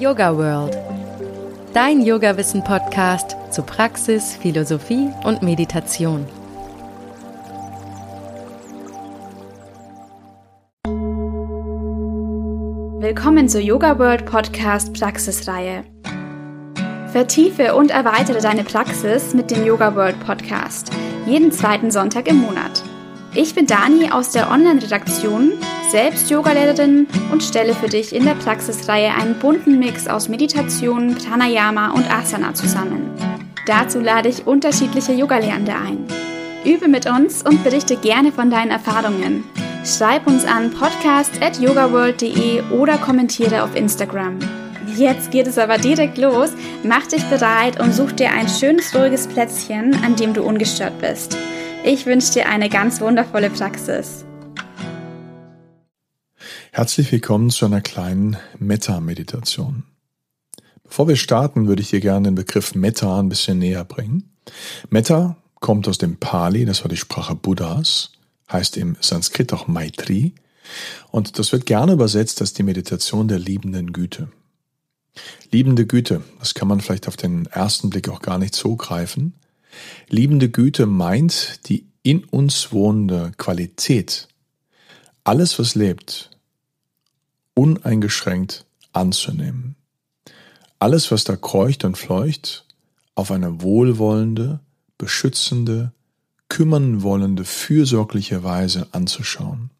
Yoga World. Dein Yoga-Wissen-Podcast zu Praxis, Philosophie und Meditation. Willkommen zur Yoga World Podcast Praxisreihe. Vertiefe und erweitere deine Praxis mit dem Yoga World Podcast. Jeden zweiten Sonntag im Monat. Ich bin Dani aus der Online-Redaktion, selbst Yogalehrerin und stelle für dich in der Praxisreihe einen bunten Mix aus Meditation, Pranayama und Asana zusammen. Dazu lade ich unterschiedliche Yogalehrende ein. Übe mit uns und berichte gerne von deinen Erfahrungen. Schreib uns an podcast.yogaworld.de oder kommentiere auf Instagram. Jetzt geht es aber direkt los. Mach dich bereit und such dir ein schönes, ruhiges Plätzchen, an dem du ungestört bist. Ich wünsche dir eine ganz wundervolle Praxis. Herzlich willkommen zu einer kleinen Metta-Meditation. Bevor wir starten, würde ich dir gerne den Begriff Metta ein bisschen näher bringen. Metta kommt aus dem Pali, das war die Sprache Buddhas, heißt im Sanskrit auch Maitri, und das wird gerne übersetzt als die Meditation der liebenden Güte. Liebende Güte, das kann man vielleicht auf den ersten Blick auch gar nicht so greifen, Liebende Güte meint die in uns wohnende Qualität, alles, was lebt, uneingeschränkt anzunehmen. Alles, was da kreucht und fleucht, auf eine wohlwollende, beschützende, kümmern wollende, fürsorgliche Weise anzuschauen.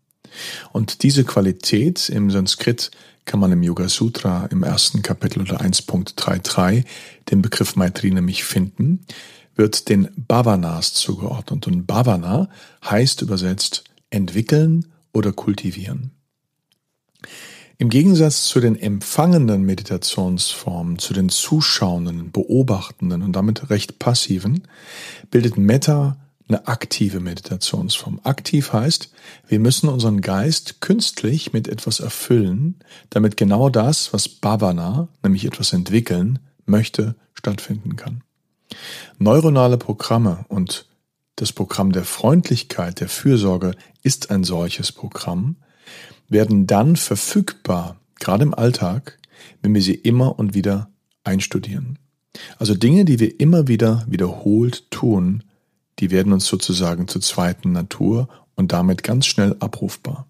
Und diese Qualität im Sanskrit kann man im Yoga Sutra im ersten Kapitel oder 1.33 den Begriff Maitri nämlich finden, wird den Bhavanas zugeordnet. Und Bhavana heißt übersetzt entwickeln oder kultivieren. Im Gegensatz zu den empfangenden Meditationsformen, zu den zuschauenden, beobachtenden und damit recht passiven, bildet Metta eine aktive Meditationsform. Aktiv heißt, wir müssen unseren Geist künstlich mit etwas erfüllen, damit genau das, was Bhavana, nämlich etwas entwickeln, möchte, stattfinden kann. Neuronale Programme und das Programm der Freundlichkeit, der Fürsorge ist ein solches Programm, werden dann verfügbar, gerade im Alltag, wenn wir sie immer und wieder einstudieren. Also Dinge, die wir immer wieder wiederholt tun, die werden uns sozusagen zur zweiten Natur und damit ganz schnell abrufbar.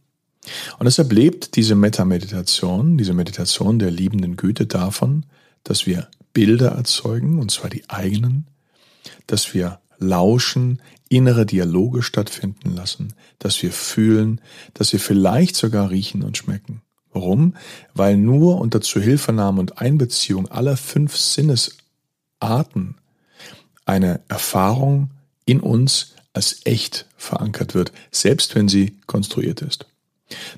Und deshalb lebt diese Metameditation, diese Meditation der liebenden Güte davon, dass wir Bilder erzeugen, und zwar die eigenen, dass wir lauschen, innere Dialoge stattfinden lassen, dass wir fühlen, dass wir vielleicht sogar riechen und schmecken. Warum? Weil nur unter Zuhilfenahme und Einbeziehung aller fünf Sinnesarten eine Erfahrung in uns als echt verankert wird, selbst wenn sie konstruiert ist.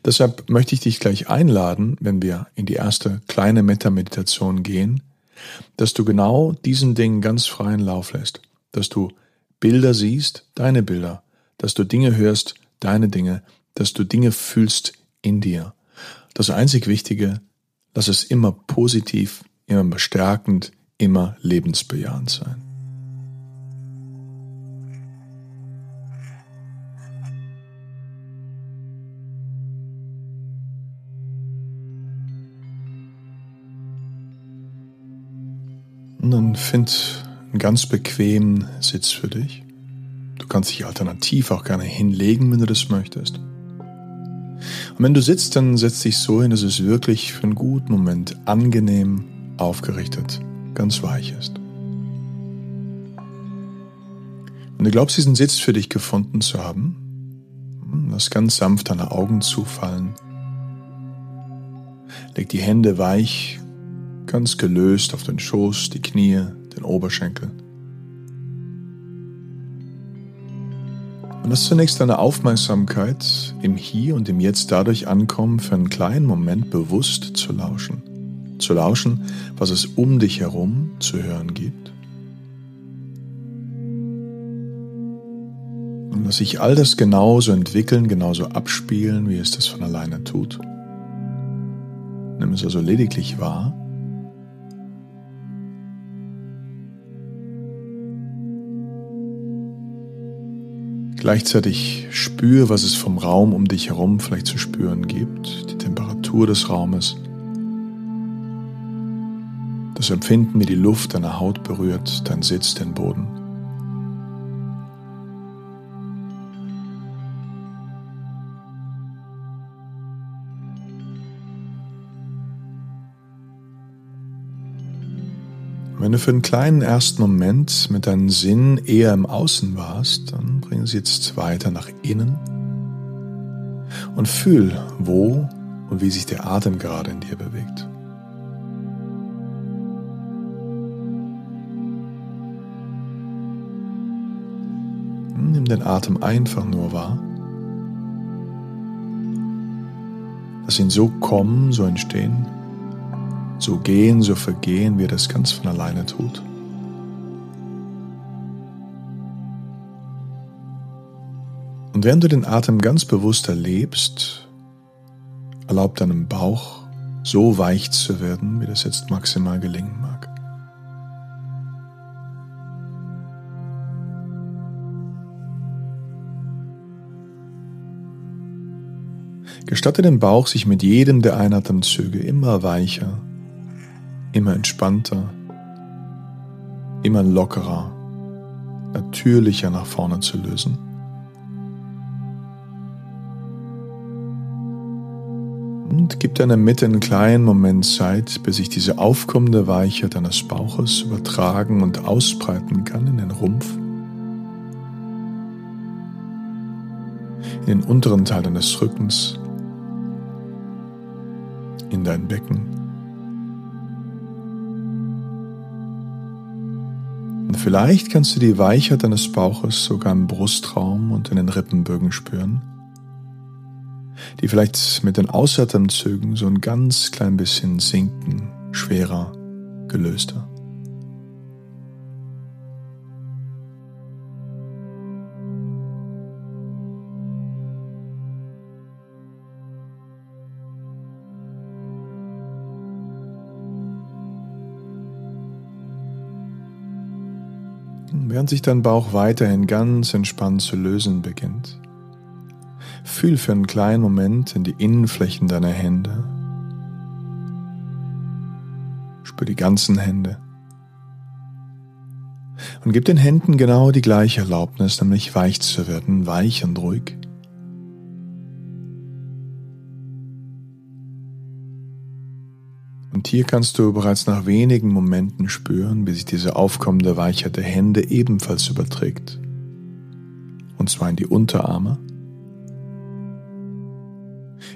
Deshalb möchte ich dich gleich einladen, wenn wir in die erste kleine Metameditation gehen, dass du genau diesen Dingen ganz freien Lauf lässt, dass du Bilder siehst, deine Bilder, dass du Dinge hörst, deine Dinge, dass du Dinge fühlst in dir. Das einzig Wichtige, lass es immer positiv, immer bestärkend, immer lebensbejahend sein. Und dann find einen ganz bequemen Sitz für dich. Du kannst dich alternativ auch gerne hinlegen, wenn du das möchtest. Und wenn du sitzt, dann setz dich so hin, dass es wirklich für einen guten Moment angenehm aufgerichtet, ganz weich ist. Wenn du glaubst, diesen Sitz für dich gefunden zu haben, hm, lass ganz sanft deine Augen zufallen. Leg die Hände weich ganz gelöst auf den Schoß, die Knie, den Oberschenkel. Und lass zunächst deine Aufmerksamkeit im Hier und im Jetzt dadurch ankommen, für einen kleinen Moment bewusst zu lauschen. Zu lauschen, was es um dich herum zu hören gibt. Und lass sich all das genauso entwickeln, genauso abspielen, wie es das von alleine tut. Nimm es also lediglich wahr Gleichzeitig spür, was es vom Raum um dich herum vielleicht zu spüren gibt, die Temperatur des Raumes. Das Empfinden, wie die Luft deine Haut berührt, dein Sitz, den Boden. Wenn du für einen kleinen ersten Moment mit deinen Sinnen eher im Außen warst, dann bring sie jetzt weiter nach innen und fühl, wo und wie sich der Atem gerade in dir bewegt. Nimm den Atem einfach nur wahr. Lass ihn so kommen, so entstehen so gehen, so vergehen, wie er das ganz von alleine tut. Und während du den Atem ganz bewusst erlebst, erlaub deinem Bauch so weich zu werden, wie das jetzt maximal gelingen mag. Gestatte dem Bauch, sich mit jedem der Einatemzüge immer weicher immer entspannter, immer lockerer, natürlicher nach vorne zu lösen. Und gib deiner Mitte einen kleinen Moment Zeit, bis sich diese aufkommende Weichheit deines Bauches übertragen und ausbreiten kann in den Rumpf, in den unteren Teil deines Rückens, in dein Becken. Vielleicht kannst du die Weichheit deines Bauches sogar im Brustraum und in den Rippenbögen spüren, die vielleicht mit den Ausatemzügen so ein ganz klein bisschen sinken, schwerer, gelöster. Während sich dein Bauch weiterhin ganz entspannt zu lösen beginnt. Fühl für einen kleinen Moment in die Innenflächen deiner Hände. Spür die ganzen Hände. Und gib den Händen genau die gleiche Erlaubnis, nämlich weich zu werden, weich und ruhig. Und hier kannst du bereits nach wenigen Momenten spüren, wie sich diese aufkommende Weichheit der Hände ebenfalls überträgt. Und zwar in die Unterarme,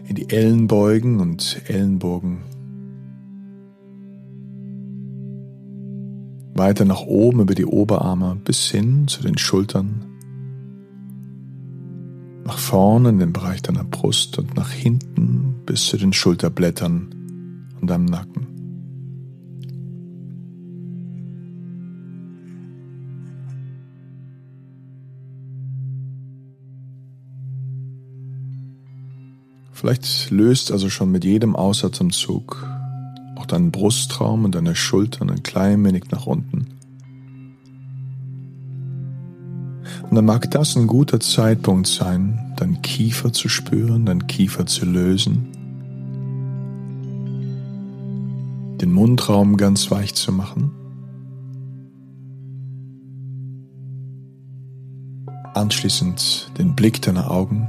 in die Ellenbeugen und Ellenbogen, weiter nach oben über die Oberarme bis hin zu den Schultern, nach vorne in den Bereich deiner Brust und nach hinten bis zu den Schulterblättern und deinem Nacken. Vielleicht löst also schon mit jedem Ausatemzug auch deinen Brustraum und deine Schultern ein klein wenig nach unten. Und dann mag das ein guter Zeitpunkt sein, deinen Kiefer zu spüren, deinen Kiefer zu lösen den Mundraum ganz weich zu machen. Anschließend den Blick deiner Augen.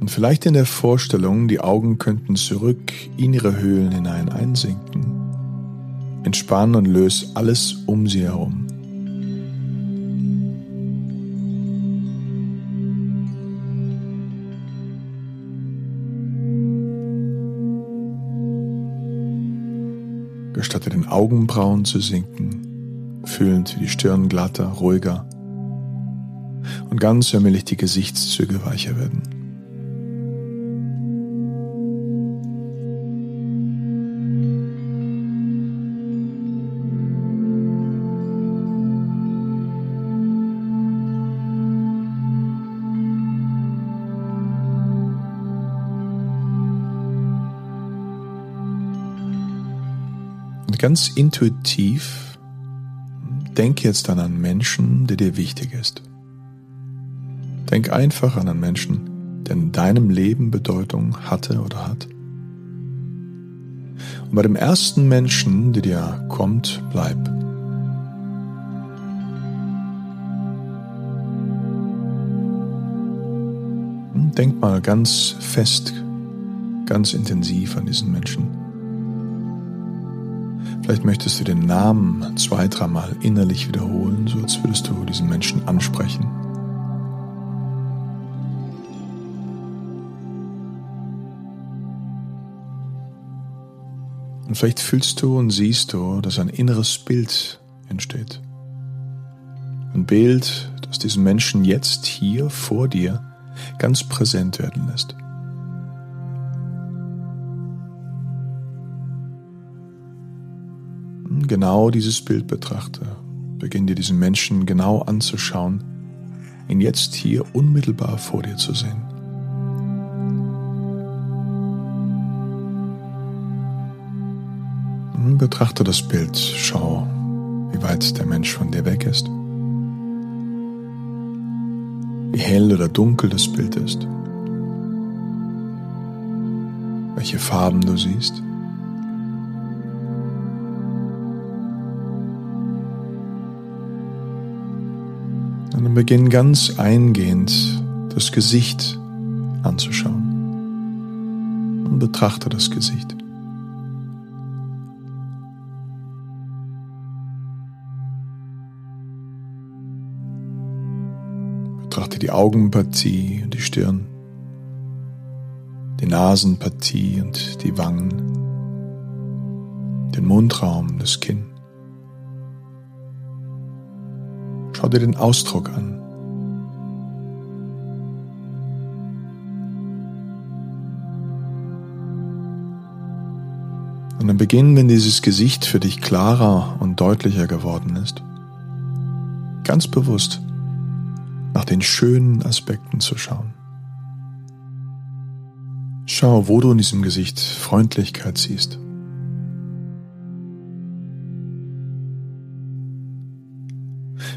Und vielleicht in der Vorstellung, die Augen könnten zurück in ihre Höhlen hinein einsinken. Entspann und löse alles um sie herum. Augenbrauen zu sinken, fühlend wie die Stirn glatter, ruhiger und ganz allmählich die Gesichtszüge weicher werden. Ganz intuitiv, denk jetzt an einen Menschen, der dir wichtig ist. Denk einfach an einen Menschen, der in deinem Leben Bedeutung hatte oder hat. Und bei dem ersten Menschen, der dir kommt, bleib. Denk mal ganz fest, ganz intensiv an diesen Menschen. Vielleicht möchtest du den Namen zwei, dreimal innerlich wiederholen, so als würdest du diesen Menschen ansprechen. Und vielleicht fühlst du und siehst du, dass ein inneres Bild entsteht. Ein Bild, das diesen Menschen jetzt hier vor dir ganz präsent werden lässt. Genau dieses Bild betrachte. Beginn dir diesen Menschen genau anzuschauen, ihn jetzt hier unmittelbar vor dir zu sehen. Betrachte das Bild, schau, wie weit der Mensch von dir weg ist wie hell oder dunkel das Bild ist, welche Farben du siehst. Beginn ganz eingehend das Gesicht anzuschauen und betrachte das Gesicht. Betrachte die Augenpartie und die Stirn, die Nasenpartie und die Wangen, den Mundraum, das Kinn. Schau dir den Ausdruck an. Und am Beginn, wenn dieses Gesicht für dich klarer und deutlicher geworden ist, ganz bewusst nach den schönen Aspekten zu schauen. Schau, wo du in diesem Gesicht Freundlichkeit siehst.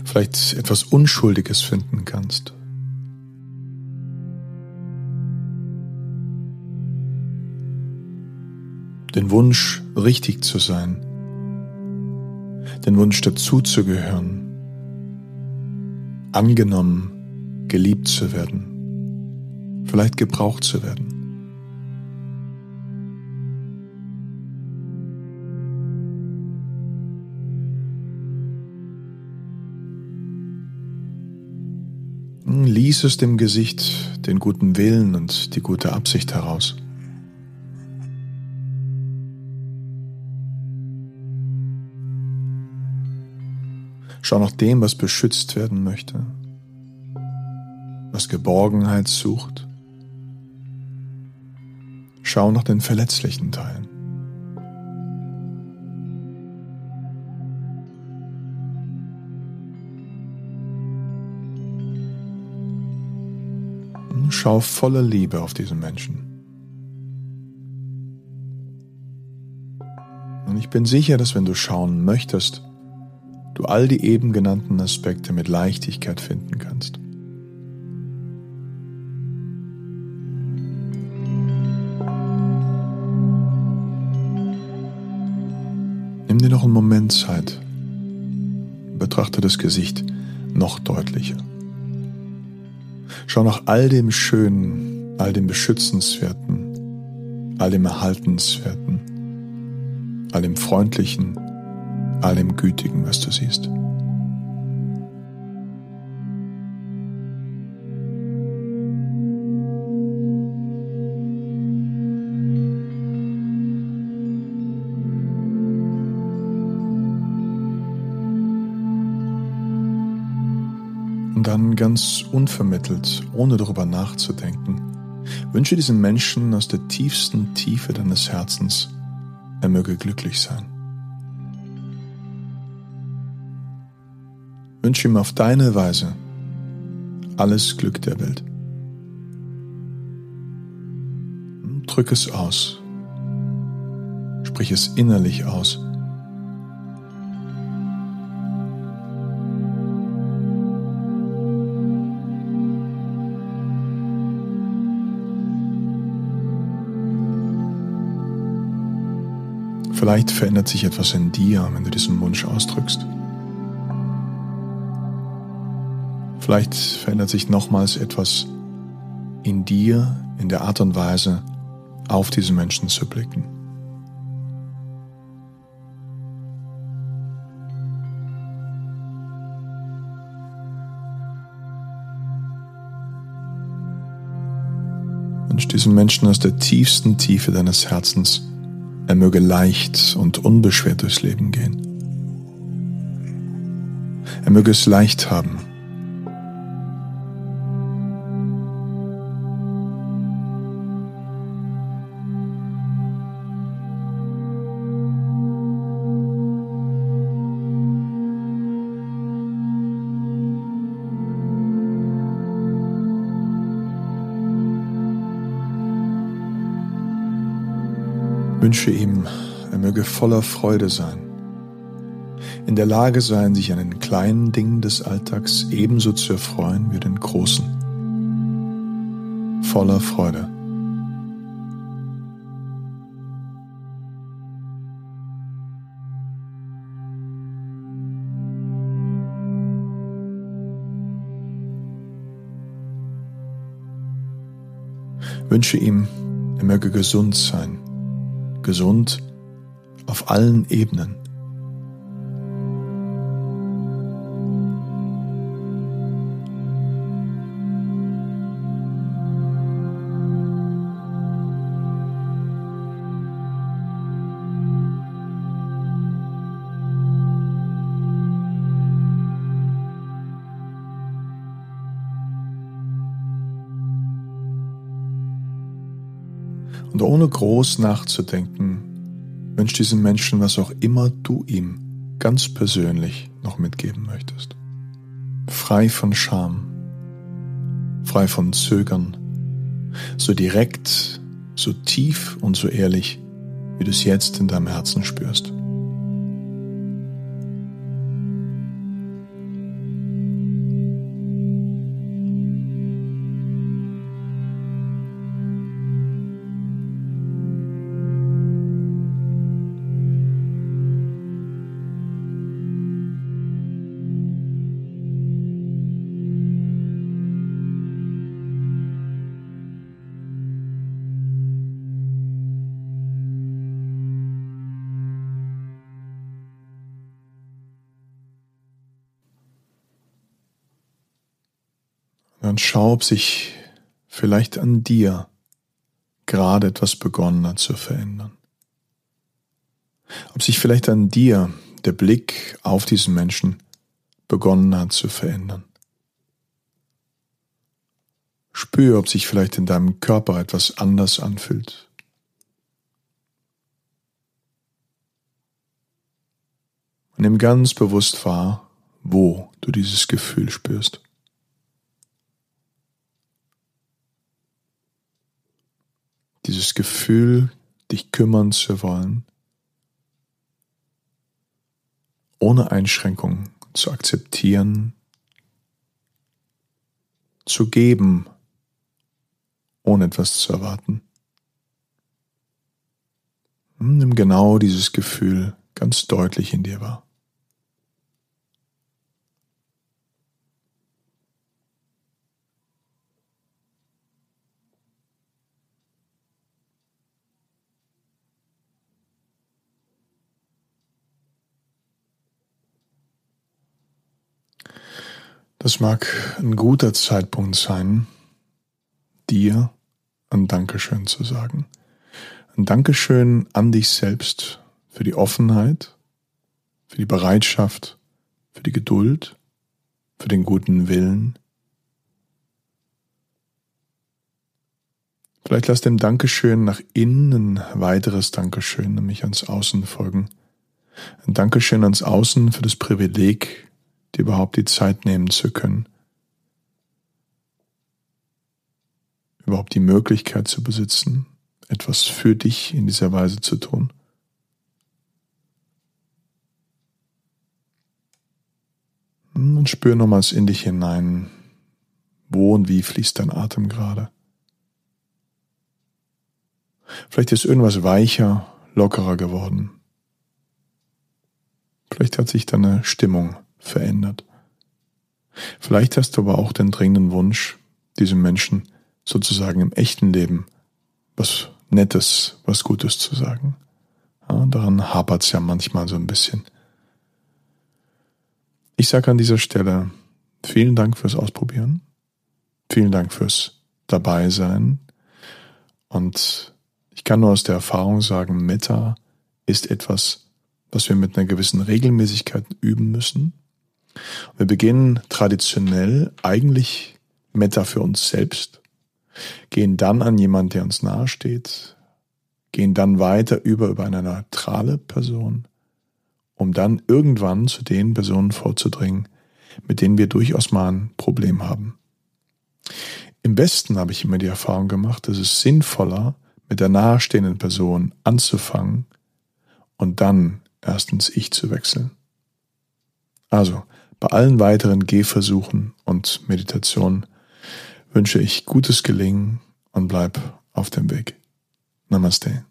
Vielleicht etwas Unschuldiges finden kannst. Den Wunsch, richtig zu sein. Den Wunsch, dazuzugehören angenommen, geliebt zu werden, vielleicht gebraucht zu werden. Lies es dem Gesicht den guten Willen und die gute Absicht heraus. Schau nach dem, was beschützt werden möchte, was Geborgenheit sucht. Schau nach den verletzlichen Teilen. Schau voller Liebe auf diesen Menschen. Und ich bin sicher, dass wenn du schauen möchtest, du all die eben genannten Aspekte mit Leichtigkeit finden kannst. Nimm dir noch einen Moment Zeit. Betrachte das Gesicht noch deutlicher. Schau nach all dem Schönen, all dem Beschützenswerten, all dem Erhaltenswerten, all dem Freundlichen, allem Gütigen, was du siehst. Dann ganz unvermittelt, ohne darüber nachzudenken, wünsche diesen Menschen aus der tiefsten Tiefe deines Herzens, er möge glücklich sein. Wünsche ihm auf deine Weise alles Glück der Welt. Drück es aus. Sprich es innerlich aus. Vielleicht verändert sich etwas in dir, wenn du diesen Wunsch ausdrückst. Vielleicht verändert sich nochmals etwas in dir, in der Art und Weise, auf diese Menschen zu blicken. Wünsch diesen Menschen aus der tiefsten Tiefe deines Herzens, er möge leicht und unbeschwert durchs Leben gehen. Er möge es leicht haben, Wünsche ihm, er möge voller Freude sein, in der Lage sein, sich an den kleinen Dingen des Alltags ebenso zu erfreuen wie den großen. Voller Freude. Wünsche ihm, er möge gesund sein gesund auf allen Ebenen. Und ohne groß nachzudenken, wünscht diesem Menschen, was auch immer du ihm ganz persönlich noch mitgeben möchtest. Frei von Scham, frei von Zögern, so direkt, so tief und so ehrlich, wie du es jetzt in deinem Herzen spürst. Dann schau, ob sich vielleicht an dir gerade etwas begonnen hat zu verändern. Ob sich vielleicht an dir der Blick auf diesen Menschen begonnen hat zu verändern. Spür, ob sich vielleicht in deinem Körper etwas anders anfühlt. Nimm ganz bewusst wahr, wo du dieses Gefühl spürst. Dieses Gefühl, dich kümmern zu wollen, ohne Einschränkung zu akzeptieren, zu geben, ohne etwas zu erwarten. Nimm genau dieses Gefühl ganz deutlich in dir wahr. Das mag ein guter Zeitpunkt sein, dir ein Dankeschön zu sagen. Ein Dankeschön an dich selbst für die Offenheit, für die Bereitschaft, für die Geduld, für den guten Willen. Vielleicht lass dem Dankeschön nach innen ein weiteres Dankeschön, nämlich ans Außen folgen. Ein Dankeschön ans Außen für das Privileg, überhaupt die Zeit nehmen zu können, überhaupt die Möglichkeit zu besitzen, etwas für dich in dieser Weise zu tun. Und spür nochmals in dich hinein, wo und wie fließt dein Atem gerade. Vielleicht ist irgendwas weicher, lockerer geworden, Vielleicht hat sich deine Stimmung verändert. Vielleicht hast du aber auch den dringenden Wunsch, diesem Menschen sozusagen im echten Leben was Nettes, was Gutes zu sagen. Ja, daran hapert es ja manchmal so ein bisschen. Ich sage an dieser Stelle vielen Dank fürs Ausprobieren. Vielen Dank fürs Dabeisein. Und ich kann nur aus der Erfahrung sagen, Meta ist etwas, was wir mit einer gewissen Regelmäßigkeit üben müssen. Wir beginnen traditionell eigentlich Meta für uns selbst, gehen dann an jemanden, der uns nahesteht, gehen dann weiter über über eine neutrale Person, um dann irgendwann zu den Personen vorzudringen, mit denen wir durchaus mal ein Problem haben. Im Westen habe ich immer die Erfahrung gemacht, es ist sinnvoller, mit der nahestehenden Person anzufangen und dann erst ins Ich zu wechseln. Also, bei allen weiteren Gehversuchen und Meditationen wünsche ich gutes Gelingen und bleib auf dem Weg. Namaste.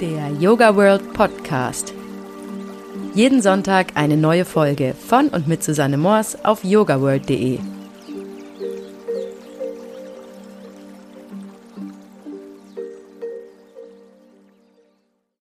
Der Yoga World Podcast. Jeden Sonntag eine neue Folge von und mit Susanne Moors auf yogaworld.de.